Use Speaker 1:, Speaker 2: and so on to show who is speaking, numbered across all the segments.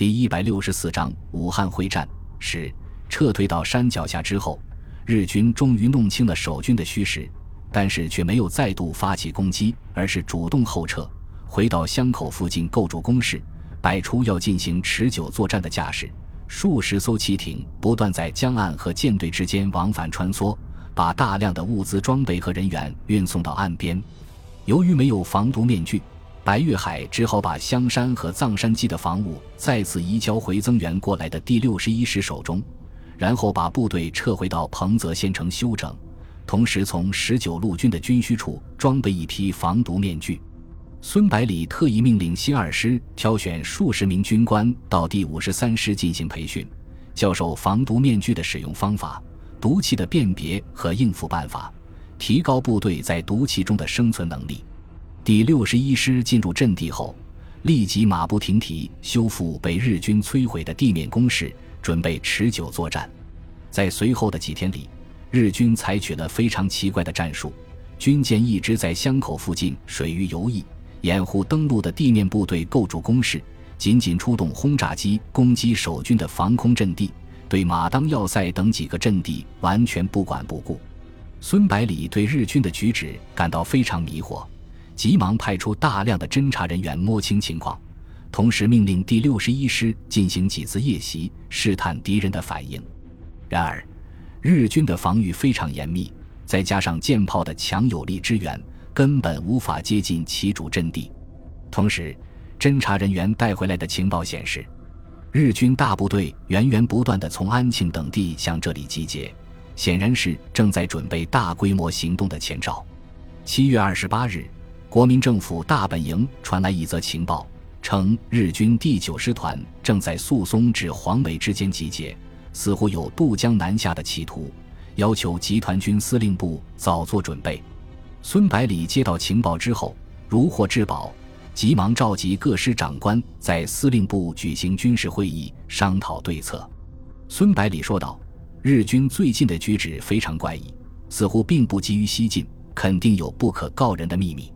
Speaker 1: 第一百六十四章武汉会战是撤退到山脚下之后，日军终于弄清了守军的虚实，但是却没有再度发起攻击，而是主动后撤，回到湘口附近构筑工事，摆出要进行持久作战的架势。数十艘汽艇不断在江岸和舰队之间往返穿梭，把大量的物资装备和人员运送到岸边。由于没有防毒面具。白玉海只好把香山和藏山基的防务再次移交回增援过来的第六十一师手中，然后把部队撤回到彭泽县城休整，同时从十九路军的军需处装备一批防毒面具。孙百里特意命令新二师挑选数十名军官到第五十三师进行培训，教授防毒面具的使用方法、毒气的辨别和应付办法，提高部队在毒气中的生存能力。第六十一师进入阵地后，立即马不停蹄修复被日军摧毁的地面工事，准备持久作战。在随后的几天里，日军采取了非常奇怪的战术：军舰一直在湘口附近水域游弋，掩护登陆的地面部队构筑工事；仅仅出动轰炸机攻击守军的防空阵地，对马当要塞等几个阵地完全不管不顾。孙百里对日军的举止感到非常迷惑。急忙派出大量的侦察人员摸清情况，同时命令第六十一师进行几次夜袭，试探敌人的反应。然而，日军的防御非常严密，再加上舰炮的强有力支援，根本无法接近其主阵地。同时，侦查人员带回来的情报显示，日军大部队源源不断地从安庆等地向这里集结，显然是正在准备大规模行动的前兆。七月二十八日。国民政府大本营传来一则情报，称日军第九师团正在宿松至黄梅之间集结，似乎有渡江南下的企图，要求集团军司令部早做准备。孙百里接到情报之后，如获至宝，急忙召集各师长官在司令部举行军事会议，商讨对策。孙百里说道：“日军最近的举止非常怪异，似乎并不急于西进，肯定有不可告人的秘密。”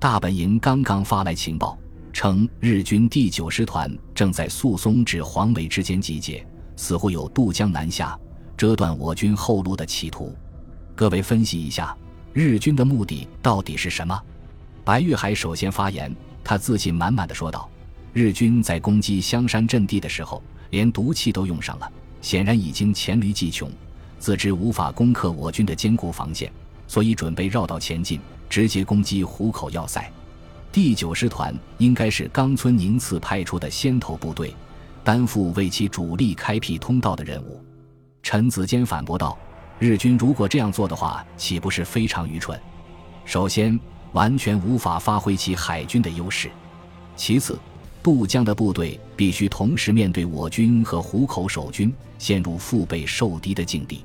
Speaker 1: 大本营刚刚发来情报，称日军第九师团正在宿松至黄梅之间集结，似乎有渡江南下、折断我军后路的企图。各位分析一下，日军的目的到底是什么？白玉海首先发言，他自信满满的说道：“日军在攻击香山阵地的时候，连毒气都用上了，显然已经黔驴技穷，自知无法攻克我军的坚固防线，所以准备绕道前进。”直接攻击湖口要塞，第九师团应该是冈村宁次派出的先头部队，担负为其主力开辟通道的任务。陈子坚反驳道：“日军如果这样做的话，岂不是非常愚蠢？首先，完全无法发挥其海军的优势；其次，渡江的部队必须同时面对我军和湖口守军，陷入腹背受敌的境地；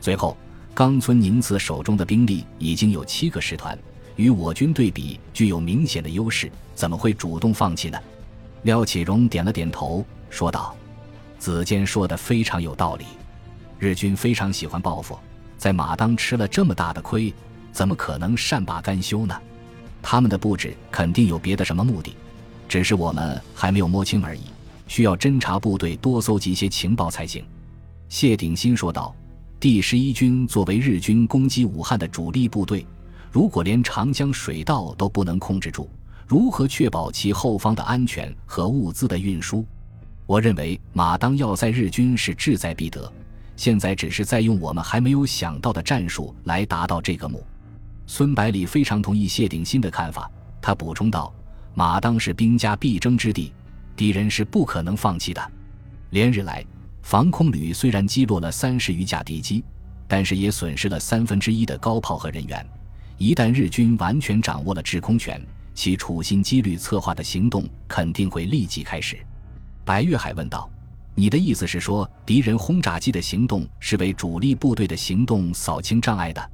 Speaker 1: 最后。”冈村宁次手中的兵力已经有七个师团，与我军对比具有明显的优势，怎么会主动放弃呢？廖启荣点了点头，说道：“子坚说的非常有道理，日军非常喜欢报复，在马当吃了这么大的亏，怎么可能善罢甘休呢？他们的布置肯定有别的什么目的，只是我们还没有摸清而已，需要侦察部队多搜集一些情报才行。”谢鼎新说道。第十一军作为日军攻击武汉的主力部队，如果连长江水道都不能控制住，如何确保其后方的安全和物资的运输？我认为马当要塞日军是志在必得，现在只是在用我们还没有想到的战术来达到这个目。孙百里非常同意谢鼎新的看法，他补充道：“马当是兵家必争之地，敌人是不可能放弃的。连日来。”防空旅虽然击落了三十余架敌机，但是也损失了三分之一的高炮和人员。一旦日军完全掌握了制空权，其处心积虑策划的行动肯定会立即开始。白月海问道：“你的意思是说，敌人轰炸机的行动是为主力部队的行动扫清障碍的？”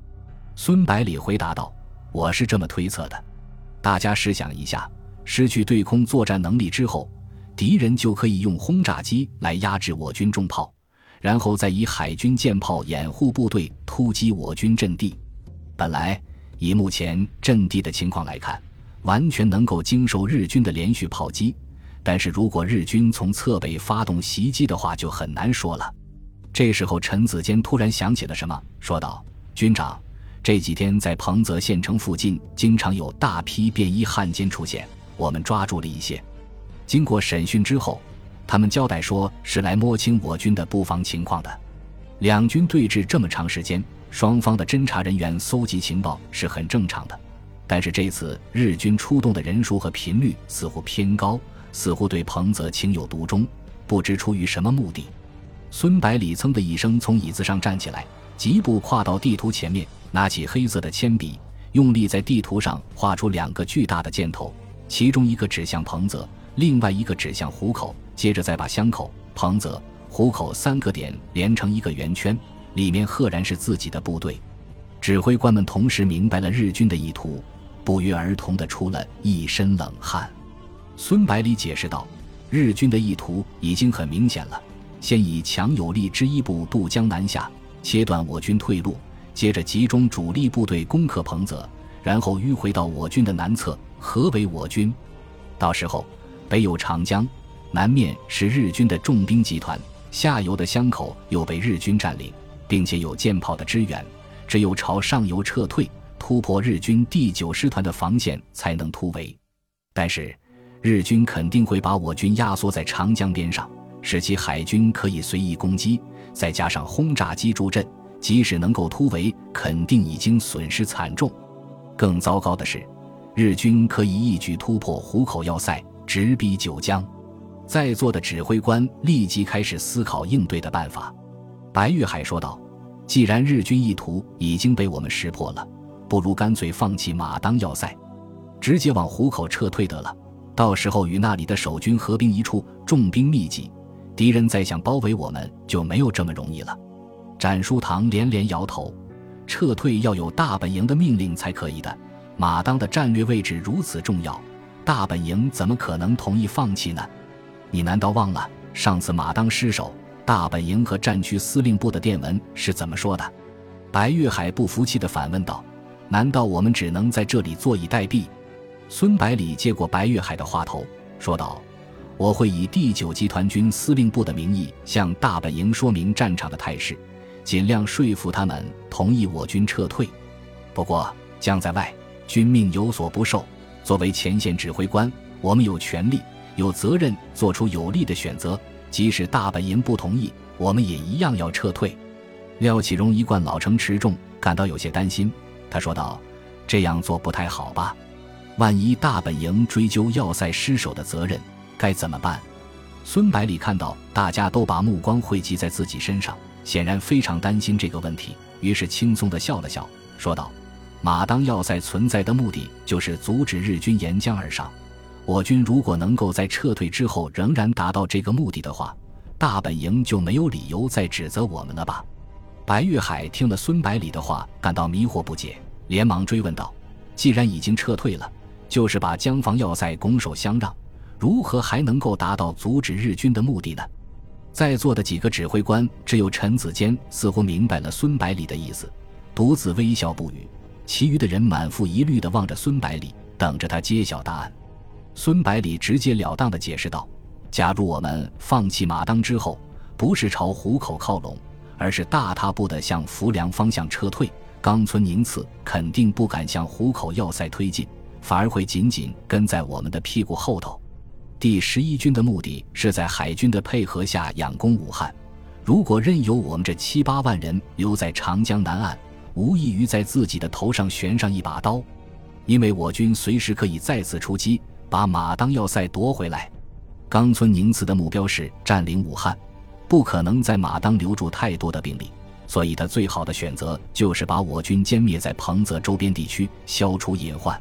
Speaker 1: 孙百里回答道：“我是这么推测的。大家试想一下，失去对空作战能力之后。”敌人就可以用轰炸机来压制我军重炮，然后再以海军舰炮掩护部队突击我军阵地。本来以目前阵地的情况来看，完全能够经受日军的连续炮击，但是如果日军从侧北发动袭击的话，就很难说了。这时候，陈子坚突然想起了什么，说道：“军长，这几天在彭泽县城附近，经常有大批便衣汉奸出现，我们抓住了一些。经过审讯之后，他们交代说是来摸清我军的布防情况的。两军对峙这么长时间，双方的侦查人员搜集情报是很正常的，但是这次日军出动的人数和频率似乎偏高，似乎对彭泽情有独钟，不知出于什么目的。”孙百里噌的一声从椅子上站起来，疾步跨到地图前面，拿起黑色的铅笔，用力在地图上画出两个巨大的箭头，其中一个指向彭泽，另外一个指向虎口。接着再把湘口、彭泽、虎口三个点连成一个圆圈，里面赫然是自己的部队。指挥官们同时明白了日军的意图，不约而同的出了一身冷汗。孙百里解释道：“日军的意图已经很明显了。”先以强有力之一部渡江南下，切断我军退路；接着集中主力部队攻克彭泽，然后迂回到我军的南侧，合围我军。到时候，北有长江，南面是日军的重兵集团，下游的湘口又被日军占领，并且有舰炮的支援，只有朝上游撤退，突破日军第九师团的防线，才能突围。但是，日军肯定会把我军压缩在长江边上。使其海军可以随意攻击，再加上轰炸机助阵，即使能够突围，肯定已经损失惨重。更糟糕的是，日军可以一举突破湖口要塞，直逼九江。在座的指挥官立即开始思考应对的办法。白玉海说道：“既然日军意图已经被我们识破了，不如干脆放弃马当要塞，直接往湖口撤退得了。到时候与那里的守军合兵一处，重兵密集。”敌人再想包围我们就没有这么容易了。展书堂连连摇头，撤退要有大本营的命令才可以的。马当的战略位置如此重要，大本营怎么可能同意放弃呢？你难道忘了上次马当失守，大本营和战区司令部的电文是怎么说的？白月海不服气地反问道：“难道我们只能在这里坐以待毙？”孙百里接过白月海的话头，说道。我会以第九集团军司令部的名义向大本营说明战场的态势，尽量说服他们同意我军撤退。不过将在外，军命有所不受。作为前线指挥官，我们有权利、有责任做出有利的选择。即使大本营不同意，我们也一样要撤退。廖启荣一贯老成持重，感到有些担心。他说道：“这样做不太好吧？万一大本营追究要塞失守的责任？”该怎么办？孙百里看到大家都把目光汇集在自己身上，显然非常担心这个问题，于是轻松地笑了笑，说道：“马当要塞存在的目的就是阻止日军沿江而上。我军如果能够在撤退之后仍然达到这个目的的话，大本营就没有理由再指责我们了吧？”白玉海听了孙百里的话，感到迷惑不解，连忙追问道：“既然已经撤退了，就是把江防要塞拱手相让？”如何还能够达到阻止日军的目的呢？在座的几个指挥官，只有陈子坚似乎明白了孙百里的意思，独自微笑不语。其余的人满腹疑虑地望着孙百里，等着他揭晓答案。孙百里直截了当地解释道：“假如我们放弃马当之后，不是朝虎口靠拢，而是大踏步地向浮梁方向撤退，冈村宁次肯定不敢向虎口要塞推进，反而会紧紧跟在我们的屁股后头。”第十一军的目的是在海军的配合下仰攻武汉。如果任由我们这七八万人留在长江南岸，无异于在自己的头上悬上一把刀。因为我军随时可以再次出击，把马当要塞夺回来。冈村宁次的目标是占领武汉，不可能在马当留住太多的兵力，所以他最好的选择就是把我军歼灭在彭泽周边地区，消除隐患。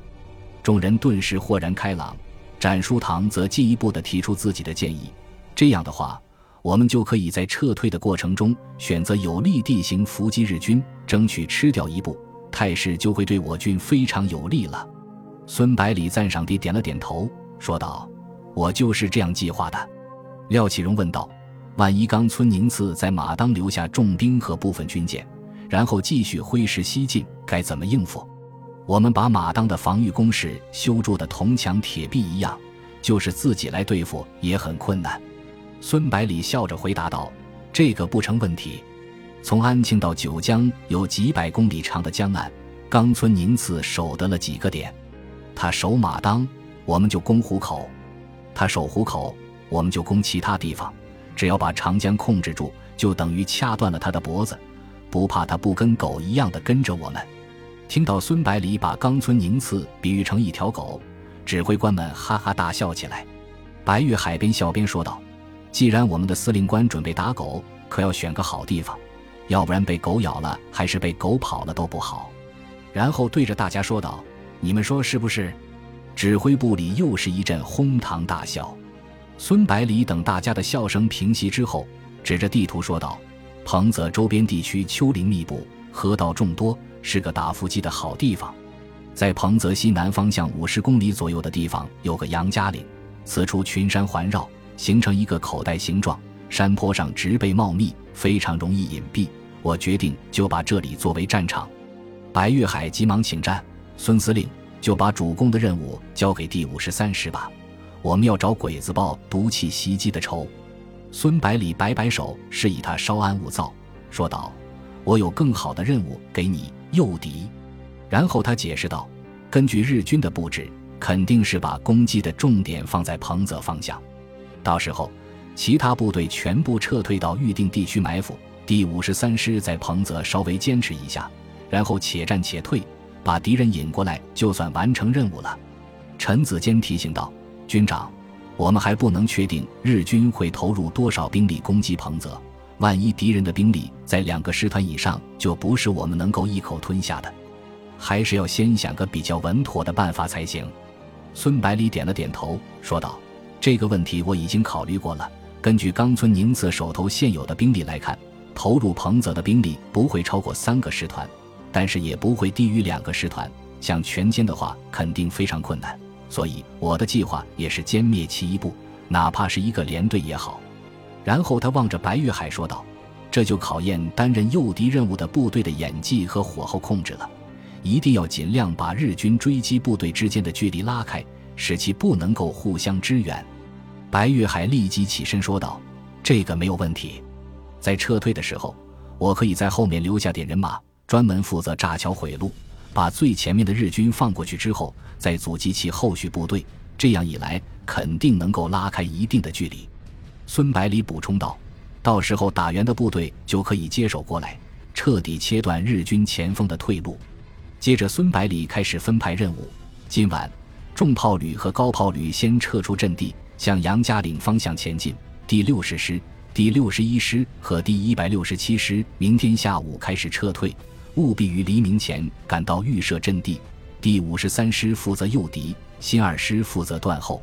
Speaker 1: 众人顿时豁然开朗。展书堂则进一步的提出自己的建议，这样的话，我们就可以在撤退的过程中选择有利地形伏击日军，争取吃掉一步，态势就会对我军非常有利了。孙百里赞赏地点了点头，说道：“我就是这样计划的。”廖启荣问道：“万一冈村宁次在马当留下重兵和部分军舰，然后继续挥师西进，该怎么应付？”我们把马当的防御工事修筑的铜墙铁壁一样，就是自己来对付也很困难。孙百里笑着回答道：“这个不成问题。从安庆到九江有几百公里长的江岸，冈村宁次守得了几个点？他守马当，我们就攻虎口；他守虎口，我们就攻其他地方。只要把长江控制住，就等于掐断了他的脖子，不怕他不跟狗一样的跟着我们。”听到孙百里把冈村宁次比喻成一条狗，指挥官们哈哈大笑起来。白玉海边笑边说道。既然我们的司令官准备打狗，可要选个好地方，要不然被狗咬了，还是被狗跑了都不好。然后对着大家说道：“你们说是不是？”指挥部里又是一阵哄堂大笑。孙百里等大家的笑声平息之后，指着地图说道：“彭泽周边地区丘陵密布，河道众多，是个打伏击的好地方。在彭泽西南方向五十公里左右的地方，有个杨家岭，此处群山环绕。”形成一个口袋形状，山坡上植被茂密，非常容易隐蔽。我决定就把这里作为战场。白玉海急忙请战，孙司令就把主攻的任务交给第五十三师吧。我们要找鬼子报毒气袭击的仇。孙百里摆摆手，示意他稍安勿躁，说道：“我有更好的任务给你，诱敌。”然后他解释道：“根据日军的布置，肯定是把攻击的重点放在彭泽方向。”到时候，其他部队全部撤退到预定地区埋伏。第五十三师在彭泽稍微坚持一下，然后且战且退，把敌人引过来，就算完成任务了。陈子坚提醒道：“军长，我们还不能确定日军会投入多少兵力攻击彭泽。万一敌人的兵力在两个师团以上，就不是我们能够一口吞下的。还是要先想个比较稳妥的办法才行。”孙百里点了点头，说道。这个问题我已经考虑过了。根据冈村宁次手头现有的兵力来看，投入彭泽的兵力不会超过三个师团，但是也不会低于两个师团。想全歼的话，肯定非常困难。所以我的计划也是歼灭其一部，哪怕是一个连队也好。然后他望着白玉海说道：“这就考验担任诱敌任务的部队的演技和火候控制了。一定要尽量把日军追击部队之间的距离拉开。”使其不能够互相支援，白玉海立即起身说道：“这个没有问题，在撤退的时候，我可以在后面留下点人马，专门负责炸桥毁路，把最前面的日军放过去之后，再阻击其后续部队。这样一来，肯定能够拉开一定的距离。”孙百里补充道：“到时候打援的部队就可以接手过来，彻底切断日军前锋的退路。”接着，孙百里开始分派任务，今晚。重炮旅和高炮旅先撤出阵地，向杨家岭方向前进。第六十师、第六十一师和第一百六十七师明天下午开始撤退，务必于黎明前赶到预设阵地。第五十三师负责诱敌，新二师负责断后。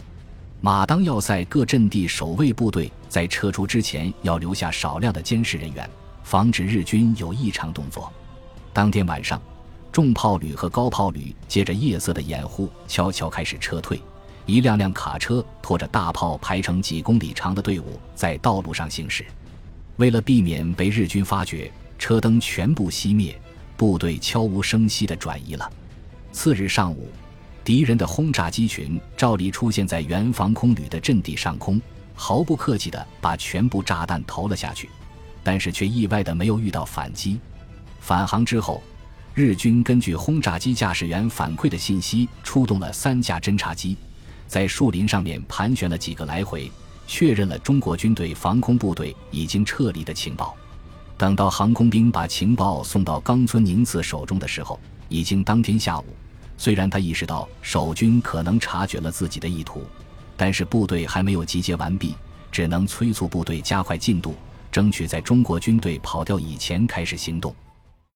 Speaker 1: 马当要塞各阵地守卫部队在撤出之前要留下少量的监视人员，防止日军有异常动作。当天晚上。重炮旅和高炮旅借着夜色的掩护，悄悄开始撤退。一辆辆卡车拖着大炮，排成几公里长的队伍在道路上行驶。为了避免被日军发觉，车灯全部熄灭，部队悄无声息地转移了。次日上午，敌人的轰炸机群照例出现在原防空旅的阵地上空，毫不客气地把全部炸弹投了下去，但是却意外地没有遇到反击。返航之后。日军根据轰炸机驾驶员反馈的信息，出动了三架侦察机，在树林上面盘旋了几个来回，确认了中国军队防空部队已经撤离的情报。等到航空兵把情报送到冈村宁次手中的时候，已经当天下午。虽然他意识到守军可能察觉了自己的意图，但是部队还没有集结完毕，只能催促部队加快进度，争取在中国军队跑掉以前开始行动。